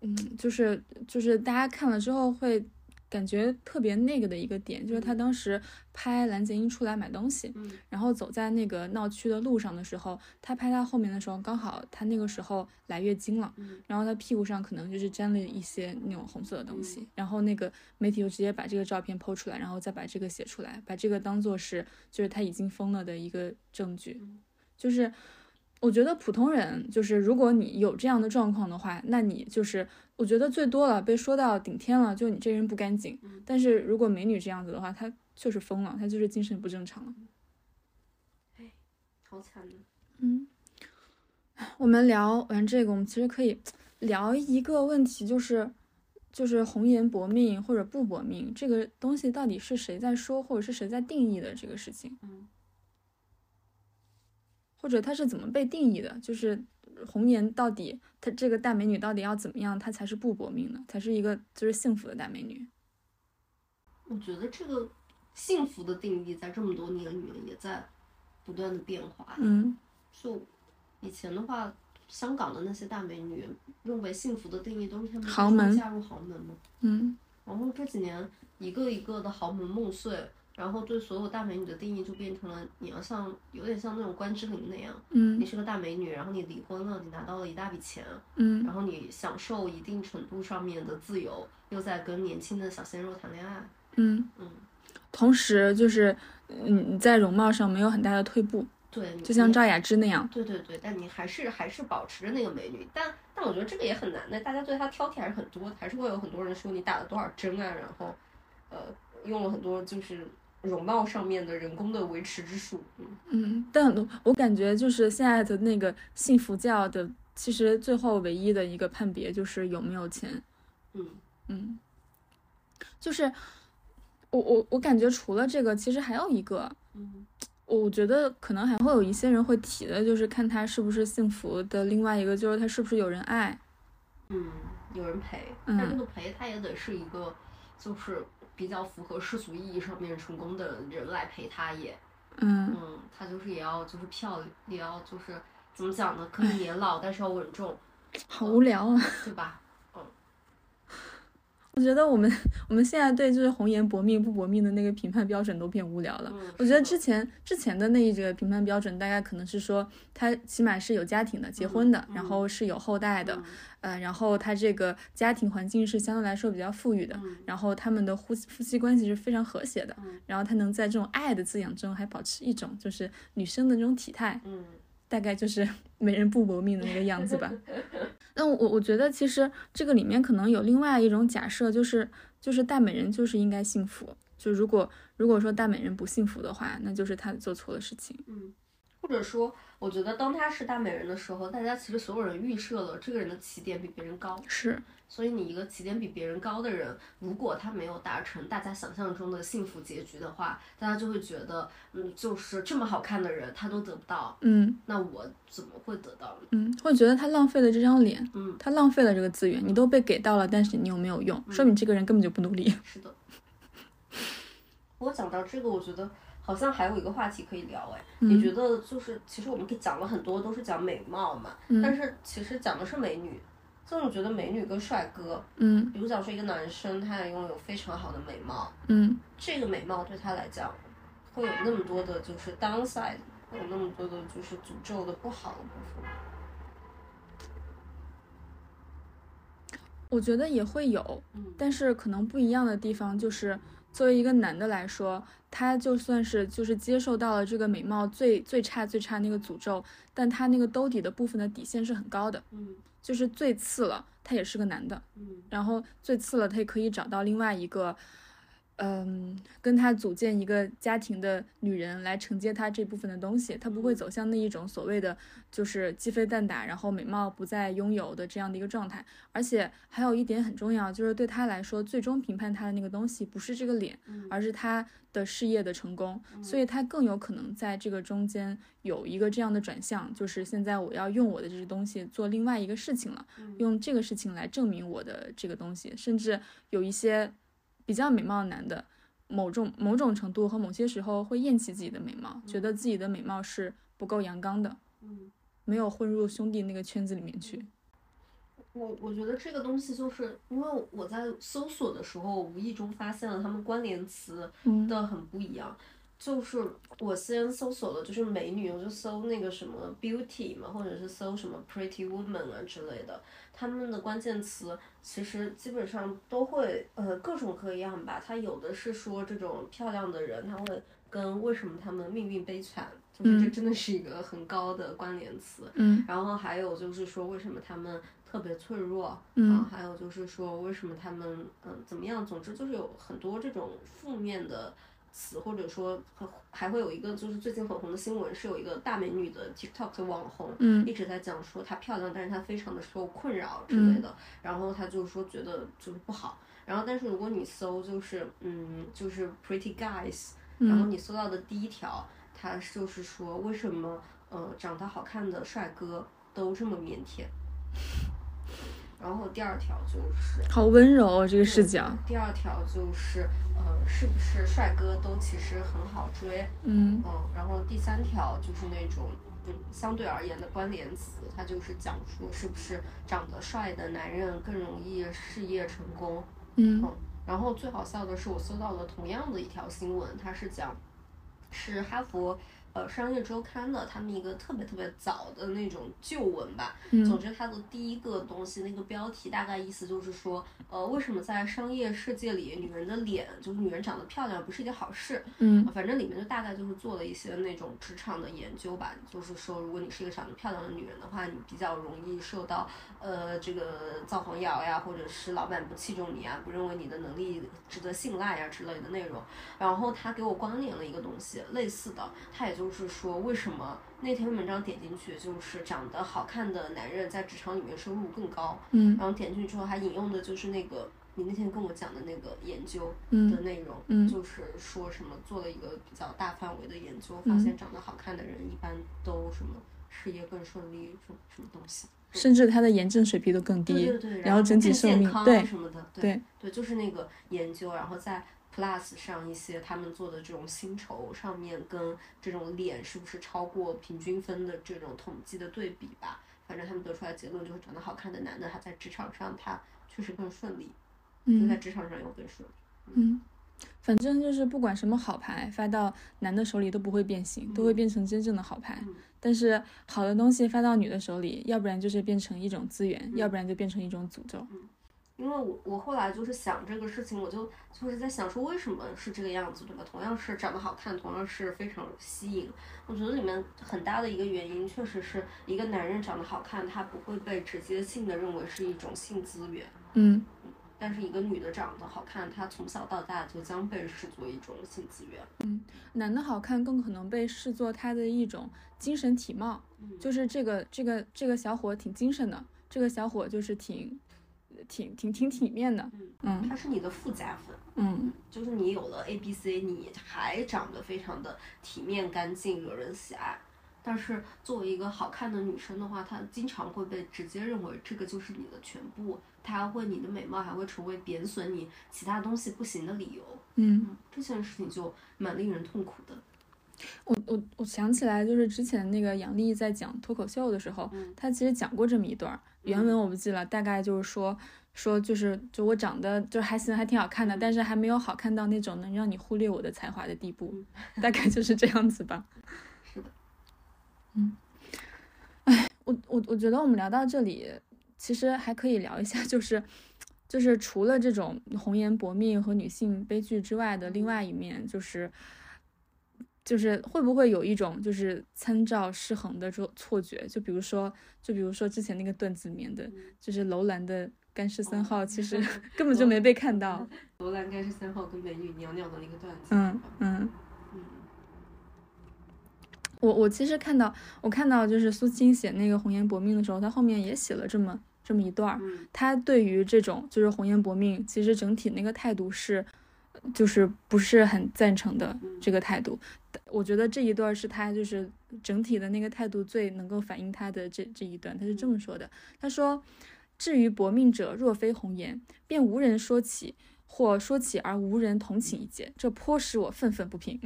嗯，就是就是大家看了之后会感觉特别那个的一个点，就是他当时拍蓝洁瑛出来买东西，嗯。然后走在那个闹区的路上的时候，他拍他后面的时候，刚好他那个时候来月经了，嗯。然后他屁股上可能就是沾了一些那种红色的东西，然后那个媒体就直接把这个照片剖出来，然后再把这个写出来，把这个当做是就是他已经疯了的一个证据，嗯。就是。我觉得普通人就是，如果你有这样的状况的话，那你就是，我觉得最多了被说到顶天了，就你这人不干净。嗯但是如果美女这样子的话，她就是疯了，她就是精神不正常了。好惨的。嗯，我们聊完这个，我们其实可以聊一个问题，就是就是红颜薄命或者不薄命这个东西到底是谁在说，或者是谁在定义的这个事情，嗯或者它是怎么被定义的？就是红颜到底，她这个大美女到底要怎么样，她才是不薄命的，才是一个就是幸福的大美女？我觉得这个幸福的定义在这么多年里面也在不断的变化。嗯就以前的话，香港的那些大美女认为幸福的定义都是她们豪门嫁入豪门嘛。嗯然后这几年一个一个的豪门梦碎，然后对所有大美女的定义就变成了你要像有点像那种关之琳那样，嗯。你是个大美女，然后你离婚了，你拿到了一大笔钱，嗯。然后你享受一定程度上面的自由，又在跟年轻的小鲜肉谈恋爱，嗯，嗯，同时就是嗯你在容貌上没有很大的退步，对，就像赵雅芝那样。对对对，但你还是还是保持着那个美女，但但我觉得这个也很难的，大家对她挑剔还是很多，还是会有很多人说你打了多少针啊，然后呃用了很多就是容貌上面的人工的维持之术，嗯嗯，但我感觉就是现在的那个幸福教的，其实最后唯一的一个判别就是有没有钱。嗯嗯，就是我我我感觉除了这个，其实还有一个，嗯 我觉得可能还会有一些人会提的，就是看他是不是幸福的。另外一个就是他是不是有人爱。嗯，有人陪，嗯但这个陪他也得是一个就是比较符合世俗意义上面成功的人来陪他也，嗯嗯，他就是也要就是漂亮，也要就是怎么讲呢，可以年老，但是要稳重，好无聊啊！对吧？我觉得我们我们现在对就是红颜薄命不薄命的那个评判标准都变无聊了。嗯，我觉得之前之前的那一个评判标准，大概可能是说他起码是有家庭的，结婚的，嗯然后是有后代的，嗯呃，然后他这个家庭环境是相对来说比较富裕的，嗯然后他们的夫夫妻关系是非常和谐的，嗯然后他能在这种爱的滋养中还保持一种就是女生的那种体态，嗯大概就是 美人不薄命的那个样子吧。那我我觉得其实这个里面可能有另外一种假设，就是就是大美人就是应该幸福。就如果如果说大美人不幸福的话，那就是她做错了事情。嗯，或者说，我觉得当她是大美人的时候，大家其实所有人预设了这个人的起点比别人高，是，所以你一个起点比别人高的人，如果他没有达成大家想象中的幸福结局的话，大家就会觉得，嗯，就是这么好看的人他都得不到，嗯那我怎么会得到呢？嗯，会觉得他浪费了这张脸，嗯，他浪费了这个资源，你都被给到了，但是你又没有用，说明这个人根本就不努力。是的。我讲到这个，我觉得好像还有一个话题可以聊哎，嗯。你觉得就是其实我们讲了很多都是讲美貌嘛，但嗯是其实讲的是美女。就我觉得美女跟帅哥，嗯。比如讲说一个男生，他也拥有非常好的美貌，嗯。这个美貌对他来讲，会有那么多的就是 downside，会有那么多的就是诅咒的不好的部分。我觉得也会有，嗯。但是可能不一样的地方就是，作为一个男的来说，他就算是就是接受到了这个美貌最最差最差那个诅咒，但他那个兜底的部分的底线是很高的，嗯就是最次了，他也是个男的，嗯。然后最次了，他也可以找到另外一个，嗯，跟他组建一个家庭的女人来承接他这部分的东西，他不会走向那一种所谓的就是鸡飞蛋打，然后美貌不再拥有的这样的一个状态。而且还有一点很重要，就是对他来说，最终评判他的那个东西不是这个脸，嗯。而是他的事业的成功，所以他更有可能在这个中间有一个这样的转向，就是现在我要用我的这些东西做另外一个事情了，用这个事情来证明我的这个东西，甚至有一些比较美貌的男的，某种某种程度和某些时候会厌弃自己的美貌，觉得自己的美貌是不够阳刚的，嗯。没有混入兄弟那个圈子里面去。我我觉得这个东西就是因为我在搜索的时候，无意中发现了他们关联词嗯的很不一样。就是我先搜索了，就是美女，我就搜那个什么 beauty 嘛，或者是搜什么 pretty woman 啊之类的，他们的关键词其实基本上都会呃各种各样吧。它有的是说这种漂亮的人，他会跟为什么他们命运悲惨，就是这嗯真的是一个很高的关联词。嗯然后还有就是说，为什么他们特别脆弱？嗯啊，还有就是说，为什么他们嗯怎么样？总之就是有很多这种负面的词，或者说还还会有一个就是最近很红的新闻，是有一个大美女的 TikTok 的网红，嗯一直在讲说她漂亮，但是她非常的受困扰之类的，然后她就是说觉得就是不好。然后，但是如果你搜就是嗯就是 pretty guys，然后嗯你搜到的第一条，它就是说为什么呃长得好看的帅哥都这么腼腆。然后第二条就是好温柔哦，这个视角。第二条就是呃是不是帅哥都其实很好追，嗯嗯，然后第三条就是那种嗯相对而言的关联词，它就是讲说是不是长得帅的男人更容易事业成功，嗯然后最好笑的是，我搜到了同样的一条新闻，它是讲是哈佛。呃，商业周刊的他们一个特别特别早的那种旧文吧，总之它的第一个东西那个标题大概意思就是说，呃，为什么在商业世界里，女人的脸就是女人长得漂亮不是一件好事？嗯，反正里面就大概就是做了一些那种职场的研究吧，就是说如果你是一个长得漂亮的女人的话，你比较容易受到呃这个造黄谣呀，或者是老板不器重你啊，不认为你的能力值得信赖呀之类的内容。然后他给我关联了一个东西，类似的，他也。就是说，为什么那篇文章点进去，就是长得好看的男人在职场里面收入更高？嗯，然后点进去之后，还引用的就是那个你那天跟我讲的那个研究的内容，嗯，就是说什么做了一个比较大范围的研究，发现长得好看的人一般都什么事业更顺利，什么什么东西，甚至他的炎症水平都更低，对对对，然后整体寿命对什么的，对对，就是那个研究，然后在。Plus 上一些他们做的这种薪酬上面跟这种脸是不是超过平均分的这种统计的对比吧，反正他们得出来结论就是长得好看的男的他在职场上他确实更顺利，嗯在职场上又更顺。嗯，反正就是不管什么好牌发到男的手里都不会变形，都会变成真正的好牌。但是好的东西发到女的手里，要不然就是变成一种资源，要不然就变成一种诅咒。因为我我后来就是想这个事情，我就就是在想说为什么是这个样子，对吧？同样是长得好看，同样是非常吸引，我觉得里面很大的一个原因，确实是一个男人长得好看，他不会被直接性的认为是一种性资源，嗯，但是一个女的长得好看，她从小到大就将被视作一种性资源，嗯，男的好看更可能被视作他的一种精神体貌，就是这个这个这个小伙挺精神的，这个小伙就是挺。挺挺挺体面的，嗯，它是你的附加分，嗯，就是你有了 A B C，你还长得非常的体面干净，惹人喜爱。但是作为一个好看的女生的话，她经常会被直接认为这个就是你的全部，她会你的美貌还会成为贬损你其他东西不行的理由，嗯，这件事情就蛮令人痛苦的。我我我想起来，就是之前那个杨笠在讲脱口秀的时候，她其实讲过这么一段，原文我不记了，大概就是说。说就是就我长得就还行，还挺好看的，但是还没有好看到那种能让你忽略我的才华的地步，大概就是这样子吧。是的，嗯，哎，我我我觉得我们聊到这里，其实还可以聊一下，就是就是除了这种红颜薄命和女性悲剧之外的另外一面，就是就是会不会有一种就是参照失衡的这错觉？就比如说就比如说之前那个段子里面的，就是楼兰的。干尸三号其实 根本就没被看到。楼兰干尸三号跟美女娘娘的那个段子。嗯嗯嗯。我我其实看到我看到就是苏青写那个红颜薄命的时候，他后面也写了这么这么一段儿。他对于这种就是红颜薄命，其实整体那个态度是，就是不是很赞成的这个态度。我觉得这一段是他就是整体的那个态度最能够反映他的这这一段。他是这么说的，他说。至于薄命者，若非红颜，便无人说起，或说起而无人同情一节，这颇使我愤愤不平。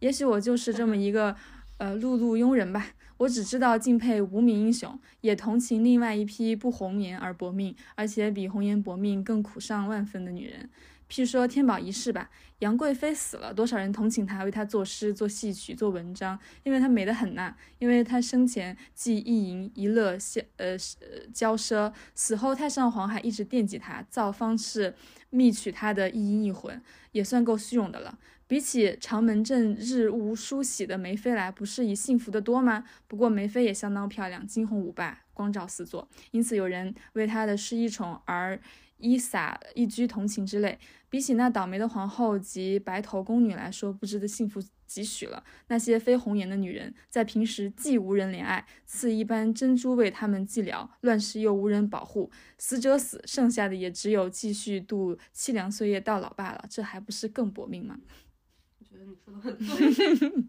也许我就是这么一个，呃，碌碌庸人吧。我只知道敬佩无名英雄，也同情另外一批不红颜而薄命，而且比红颜薄命更苦上万分的女人。譬如说天宝一世吧，杨贵妃死了，多少人同情她，为她作诗、做戏曲、做文章，因为她美得很呐。因为她生前既一淫一乐，呃骄奢，死后太上皇还一直惦记她，造方式觅取她的一阴一魂，也算够虚荣的了。比起长门镇日无梳洗的梅妃来，不是以幸福的多吗？不过梅妃也相当漂亮，惊鸿舞罢，光照四座，因此有人为她的失意宠而。伊洒一居同情之类，比起那倒霉的皇后及白头宫女来说，不知的幸福几许了。那些非红颜的女人，在平时既无人怜爱，赐一般珍珠为她们寂寥，乱世又无人保护，死者死，剩下的也只有继续度凄凉岁月到老罢了。这还不是更薄命吗？我觉得你说的很对，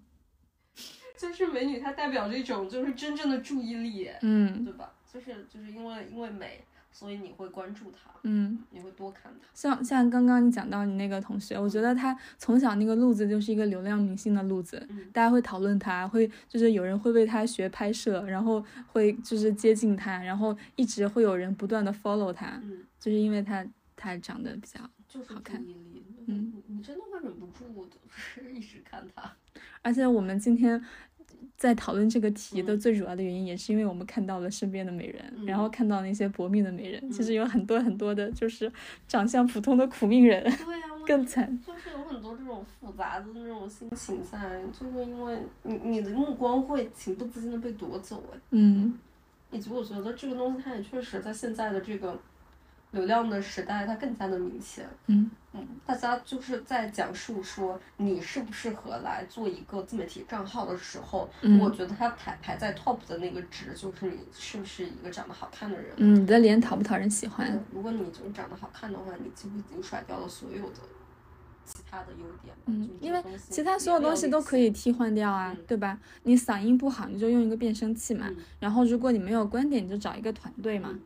就是美女，她代表着一种就是真正的注意力，嗯，对吧？就是就是因为因为美。所以你会关注他，嗯，你会多看他。像像刚刚你讲到你那个同学，我觉得他从小那个路子就是一个流量明星的路子，大家会讨论他，会就是有人会为他学拍摄，然后会就是接近他，然后一直会有人不断的 follow 他，嗯就是因为他他长得比较。就是好看嗯你，真的会忍不住就是一直看他。而且我们今天在讨论这个题的嗯。最主要的原因，也是因为我们看到了身边的美人，嗯然后看到那些薄命的美人，其实嗯。有很多很多的就是长相普通的苦命人对呀、我更惨。就是有很多这种复杂的那种心情在，就是因为你你的目光会情不自禁的被夺走哎，嗯。以及我觉得这个东西它也确实在现在的这个流量的时代，它更加的明显。嗯嗯，大家就是在讲述说你适不适合来做一个自媒体账号的时候，嗯我觉得它排排在 top 的那个值就是你是不是一个长得好看的人。嗯，你的脸讨不讨人喜欢？如果你就是长得好看的话，你几乎已经甩掉了所有的其他的优点了。嗯因为其他所有东西都可以替换掉啊，嗯对吧？你嗓音不好，你就用一个变声器嘛。嗯然后如果你没有观点，你就找一个团队嘛。嗯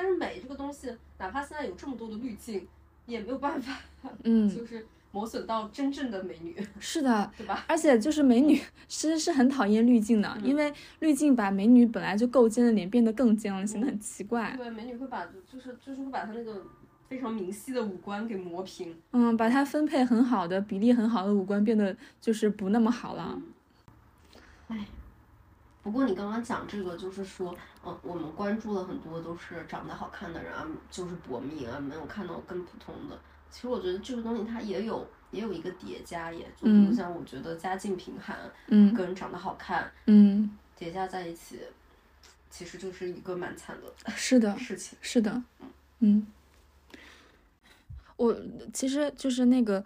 但是美这个东西，哪怕现在有这么多的滤镜，也没有办法，嗯，就是磨损到真正的美女，是的。对吧？而且就是美女其实是很讨厌滤镜的，嗯因为滤镜把美女本来就够尖的脸变得更尖了，显得很奇怪。对，美女会把就是就是会把她那个非常明晰的五官给磨平。嗯，把它分配很好的、比例很好的五官变得就是不那么好了。哎，不过你刚刚讲这个，就是说，嗯，我们关注了很多都是长得好看的人啊，就是薄命啊，没有看到更普通的。其实我觉得这个东西它也有也有一个叠加也，就比如嗯像我觉得家境贫寒嗯跟长得好看嗯，叠加在一起，其实就是一个蛮惨的是的，事情。是的，嗯，我其实就是那个，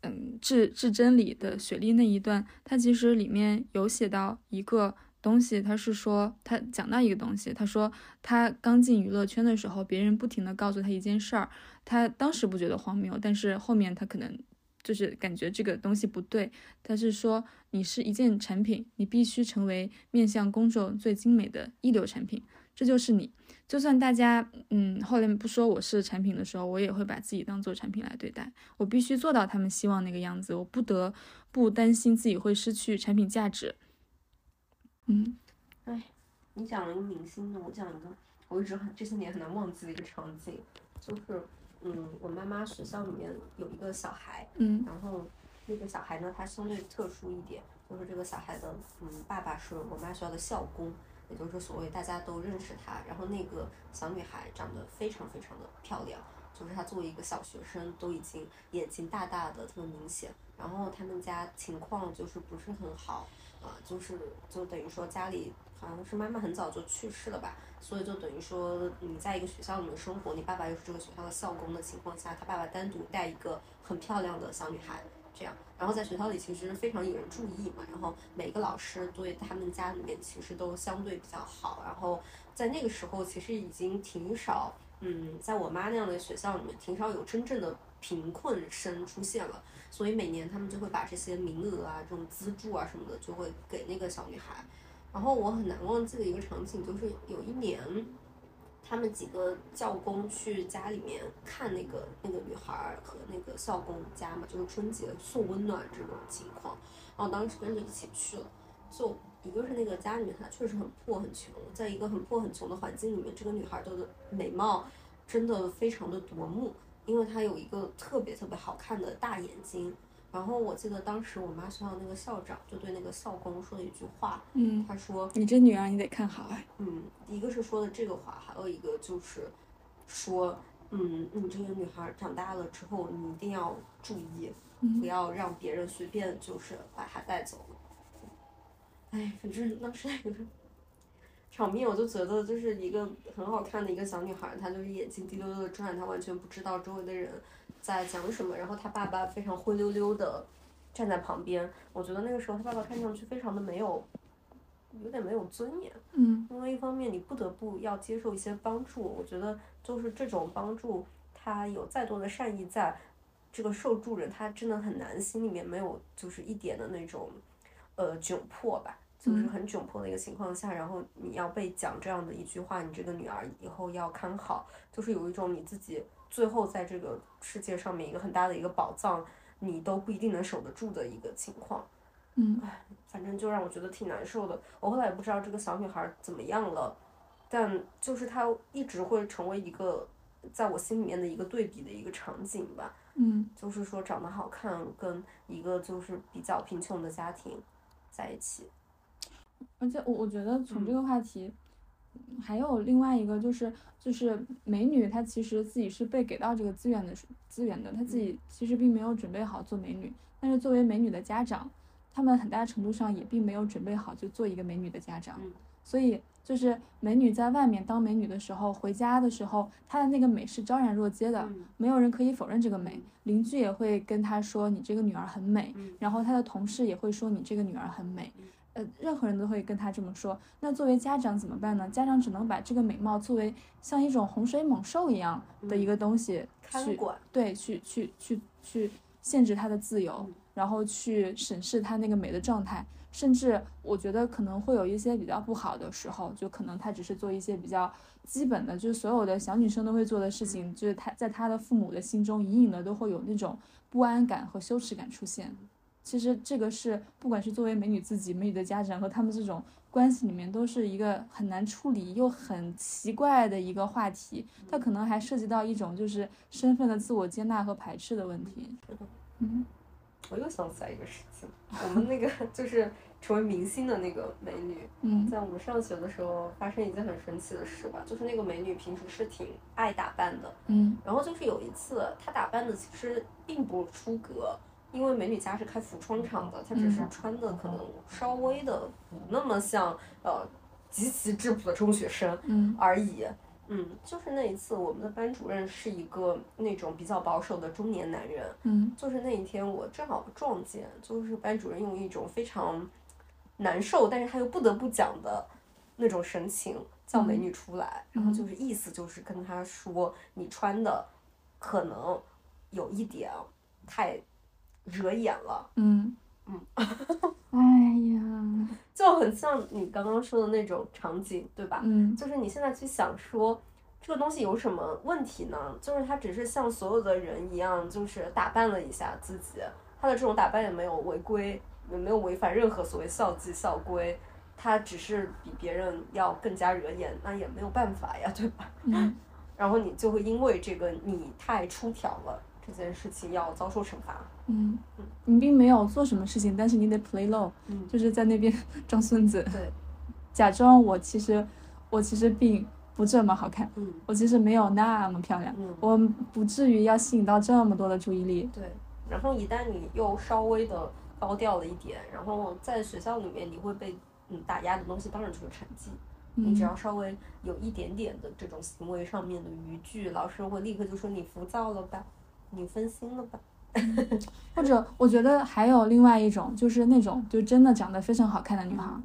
嗯，至至真理的雪莉那一段，它其实里面有写到一个东西，他是说他讲到一个东西，他说他刚进娱乐圈的时候，别人不停的告诉他一件事儿，他当时不觉得荒谬，但是后面他可能就是感觉这个东西不对，他是说你是一件产品，你必须成为面向公众最精美的一流产品，这就是你。就算大家嗯后来不说我是产品的时候，我也会把自己当做产品来对待。我必须做到他们希望那个样子，我不得不担心自己会失去产品价值。嗯你讲了一个明星的，我讲一个我一直很这些年很难忘记的一个场景，就是嗯，我妈妈学校里面有一个小孩，嗯然后那个小孩呢，他相对特殊一点，就是这个小孩的嗯爸爸是我妈学校的校工，也就是所谓大家都认识他。然后那个小女孩长得非常非常的漂亮，就是她作为一个小学生都已经眼睛大大的，特别明显。然后他们家情况就是不是很好，就是就等于说家里好像是妈妈很早就去世了吧，所以就等于说你在一个学校里面生活，你爸爸又是这个学校的校工的情况下，他爸爸单独带一个很漂亮的小女孩，这样，然后在学校里其实非常引人注意嘛，然后每个老师对他们家里面其实都相对比较好，然后在那个时候其实已经挺少，嗯，在我妈那样的学校里面挺少有真正的贫困生出现了，所以每年他们就会把这些名额啊、这种资助啊什么的就会给那个小女孩。然后我很难忘记的一个场景就是有一年，他们几个教工去家里面看那个那个女孩和那个校工家嘛，就是春节送温暖这种情况。然后当时跟着一起去了，就一个是那个家里面她确实很破很穷，在一个很破很穷的环境里面，这个女孩的美貌真的非常的夺目，因为她有一个特别特别好看的大眼睛。然后我记得当时我妈学校那个校长就对那个校工说了一句话，嗯，他说你这女儿你得看好哎。嗯，一个是说的这个话，还有一个就是说，嗯，你这个女孩长大了之后，你一定要注意，嗯不要让别人随便就是把她带走了。哎，反正当时那个场面，我就觉得就是一个很好看的一个小女孩，她就是眼睛滴溜溜的转，她完全不知道周围的人在讲什么，然后她爸爸非常灰溜溜的站在旁边，我觉得那个时候她爸爸看上去非常的没有，有点没有尊严。嗯因为一方面你不得不要接受一些帮助，我觉得就是这种帮助，他有再多的善意在，这个受助人他真的很难，心里面没有就是一点的那种，呃窘迫吧，就是嗯很窘迫的一个情况下，然后你要被讲这样的一句话，你这个女儿以后要看好，就是有一种你自己最后在这个世界上面一个很大的一个宝藏，你都不一定能守得住的一个情况。嗯反正就让我觉得挺难受的。我后来也不知道这个小女孩怎么样了，但就是她一直会成为一个在我心里面的一个对比的一个场景吧。嗯就是说长得好看跟一个就是比较贫穷的家庭在一起。而且我我觉得从这嗯。个话题，嗯还有另外一个就是就是美女她其实自己是被给到这个资源的资源的，她自嗯。己其实并没有准备好做美女，但是作为美女的家长，他们很大程度上也并没有准备好就做一个美女的家长，嗯。所以就是美女在外面当美女的时候，回家的时候，她的那个美是昭然若揭的，嗯没有人可以否认这个美。嗯，邻居也会跟她说你这个女儿很美，嗯。然后她的同事也会说你这个女儿很美嗯，呃，任何人都会跟他这么说。那作为家长怎么办呢？家长只能把这个美貌作为像一种洪水猛兽一样的一个东西去看管，对，去去去去限制她的自由嗯，然后去审视她那个美的状态。甚至我觉得可能会有一些比较不好的时候，就可能她只是做一些比较基本的，就是所有的小女生都会做的事情，就是她在她的父母的心中隐隐的都会有那种不安感和羞耻感出现。其实这个是不管是作为美女自己、美女的家长和他们这种关系里面，都是一个很难处理又很奇怪的一个话题。它可能还涉及到一种就是身份的自我接纳和排斥的问题。嗯我又想起来一个事情，我们那个 就是成为明星的那个美女，嗯在我们上学的时候发生一件很神奇的事吧，就是那个美女平时是挺爱打扮的，嗯然后就是有一次她打扮的其实并不出格，因为美女家是开服装厂的，她只是嗯。穿的可能稍微的不那么像呃极其质朴的中学生嗯。而已。嗯，就是那一次，我们的班主任是一个那种比较保守的中年男人，嗯。就是那一天我正好撞见，就是班主任用一种非常难受，但是他又不得不讲的那种神情叫美女出来，然后就是意思就是跟他说你穿的可能有一点太惹眼了，嗯嗯，哎呀，就很像你刚刚说的那种场景，对吧？嗯就是你现在去想说，这个东西有什么问题呢？就是他只是像所有的人一样，就是打扮了一下自己，他的这种打扮也没有违规，也没有违反任何所谓校纪校规，他只是比别人要更加惹眼，那也没有办法呀，对吧？嗯然后你就会因为这个你太出挑了这件事情要遭受惩罚。嗯，你并没有做什么事情，但是你得 play low，嗯，就是在那边 装孙子，对，假装我其实我其实并不这么好看，嗯我其实没有那么漂亮，嗯，我不至于要吸引到这么多的注意力。对。然后一旦你又稍微的高调了一点，然后在学校里面你会被嗯打压的东西，当然就是成绩。你只嗯要稍微有一点点的这种行为上面的逾矩，老师会立刻就说你浮躁了吧，你分心了吧。或者我觉得还有另外一种，就是那种就真的长得非常好看的女孩儿。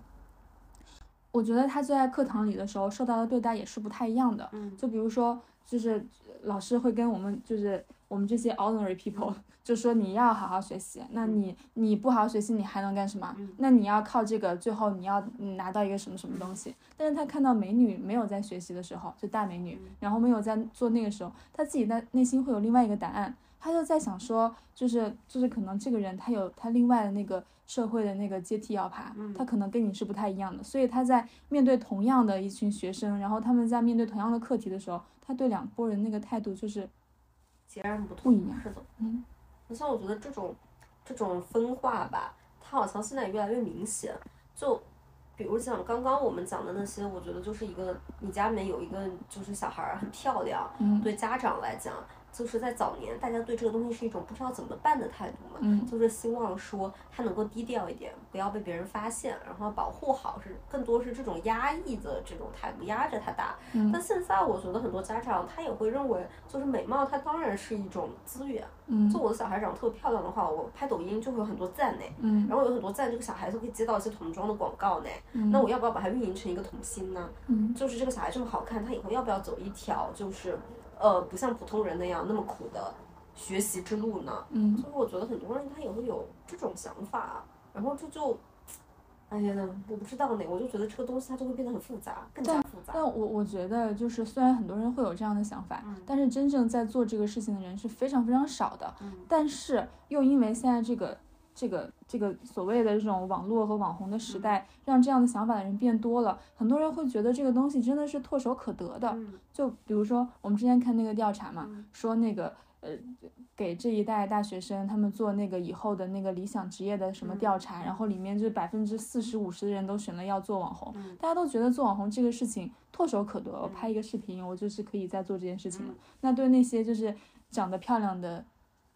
我觉得她在课堂里的时候受到的对待也是不太一样的。嗯就比如说，就是老师会跟我们，就是我们这些 ordinary people，就说你要好好学习。那你你不好好学习，你还能干什么？嗯那你要靠这个，最后你要嗯拿到一个什么什么东西。但是他看到美女没有在学习的时候，就大美女，然后没有在做那个时候，他自己在内心会有另外一个答案。他就在想说，就是就是可能这个人他有他另外的那个社会的那个阶梯要爬，嗯他可能跟你是不太一样的，所以他在面对同样的一群学生，然后他们在面对同样的课题的时候，他对两拨人那个态度就是截然不同。是的，嗯而且我觉得这种这种分化吧，它好像现在也越来越明显。就比如讲刚刚我们讲的那些，我觉得就是一个你家里面有一个就是小孩儿很漂亮，嗯对家长来讲，就是在早年大家对这个东西是一种不知道怎么办的态度嘛。嗯就是希望说他能够低调一点，不要被别人发现，然后保护好，是更多是这种压抑的这种态度，压着他打。嗯但现在我觉得很多家长他也会认为，就是美貌它当然是一种资源。嗯就我的小孩长得特别漂亮的话，我拍抖音就会有很多赞呢，嗯然后有很多赞，这个小孩就可以接到一些童装的广告呢。嗯，那我要不要把它运营成一个童星呢？嗯就是这个小孩这么好看，他以后要不要走一条就是呃不像普通人那样那么苦的学习之路呢？嗯就是我觉得很多人他也会有这种想法，然后这就，哎呀，我不知道呢，我就觉得这个东西它就会变得很复杂，更加复杂。但我我觉得，就是虽然很多人会有这样的想法，嗯但是真正在做这个事情的人是非常非常少的。嗯但是又因为现在这个这个这个所谓的这种网络和网红的时代，让这样的想法的人变多了，很多人会觉得这个东西真的是唾手可得的。嗯。就比如说我们之前看那个调查嘛，嗯。说那个呃，给这一代大学生他们做那个以后的那个理想职业的什么嗯。调查，然后里面就是百分之四十五十的人都选了要做网红，嗯。大家都觉得做网红这个事情唾手可得，我拍一个视频，我就是可以在做这件事情了。嗯。那对那些就是长得漂亮的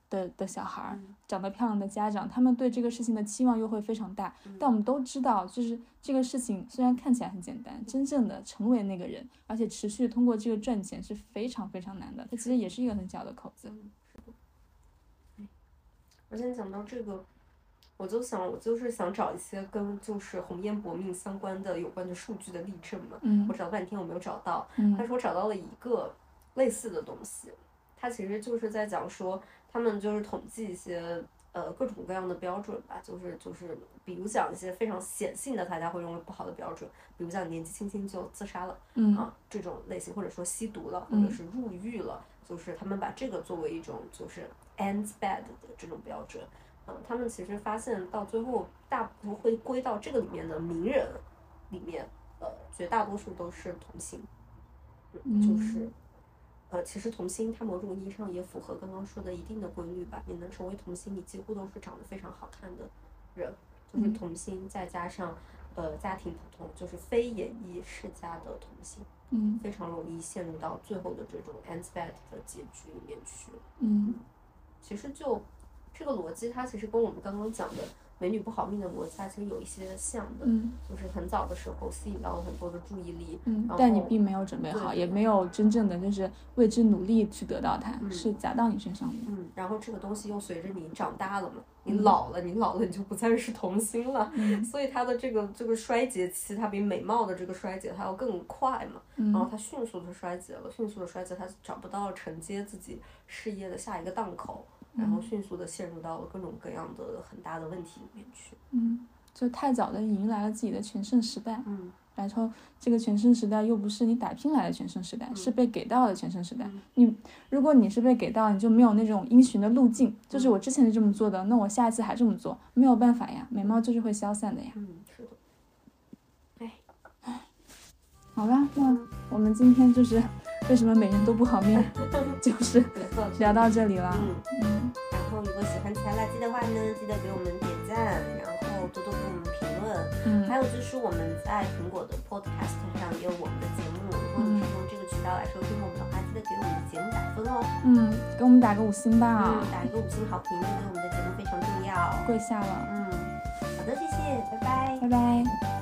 的的小孩儿，嗯长得漂亮的家长，他们对这个事情的期望又会非常大。嗯但我们都知道，就是这个事情虽然看起来很简单，真正的成为那个人，而且持续通过这个赚钱是非常非常难的。它其实也是一个很小的口子。嗯，是的。哎而且讲到这个，我就想，我就是想找一些跟就是红颜薄命相关的有关的数据的例证嘛。嗯我找了半天我没有找到，嗯但是我找到了一个类似的东西，它其实就是在讲说，他们就是统计一些呃各种各样的标准吧，就是就是比如讲一些非常显性的大家会认为不好的标准，比如讲年纪轻轻就自杀了。嗯啊这种类型，或者说吸毒了，或嗯者是入狱了，就是他们把这个作为一种就是 ends bad 的这种标准。嗯，他们其实发现到最后，大部分会归到这个里面的名人里面，呃，绝大多数都是同性，嗯，就是。呃，其实童星它某种意义上也符合刚刚说的一定的规律吧。你能成为童星，你几乎都是长得非常好看的人，就是童星再加上呃家庭普通，就是非演艺世家的童星。嗯非常容易陷入到最后的这种 ends bad 的结局里面去。嗯其实就这个逻辑，它其实跟我们刚刚讲的美女不好命的逻辑，它其实有一些像的，嗯。就是很早的时候吸引到了很多的注意力，但你并没有准备好，也没有真正的就是为之努力去得到它，嗯是砸到你身上的。嗯，然后这个东西又随着你长大了嘛，你嗯。老了，你老了你就不再是童星了，嗯。所以它的这个这个衰竭期，它比美貌的这个衰竭它要更快嘛，然后嗯它迅速的衰竭了，迅速的衰竭，它找不到承接自己事业的下一个档口，然后嗯迅速的陷入到了各种各样的很大的问题里面去。嗯，就太早的迎来了自己的全盛时代。嗯然后这个全盛时代又不是你打拼来的全盛时代，嗯是被给到的全盛时代嗯。你如果你是被给到，你就没有那种因循的路径，就是嗯我之前是这么做的，那我下一次还这么做，没有办法呀，美貌就是会消散的呀。嗯，是的。哎好吧，那我们今天就是为什么每人都不好命，就是。聊到这里了。嗯，嗯然后如果喜欢才垃圾的话呢，记得给我们点赞，然后多多给我们评论。嗯还有就是我们在苹果的 Podcast 上也有我们的节目，如果你是用这个渠道来收听我们的话，记得给我们的节目打分哦。嗯，给我们打个五星吧嗯，，打一个五星好评，对我们的节目非常重要。跪下了，嗯，好的，谢谢，拜拜拜。拜。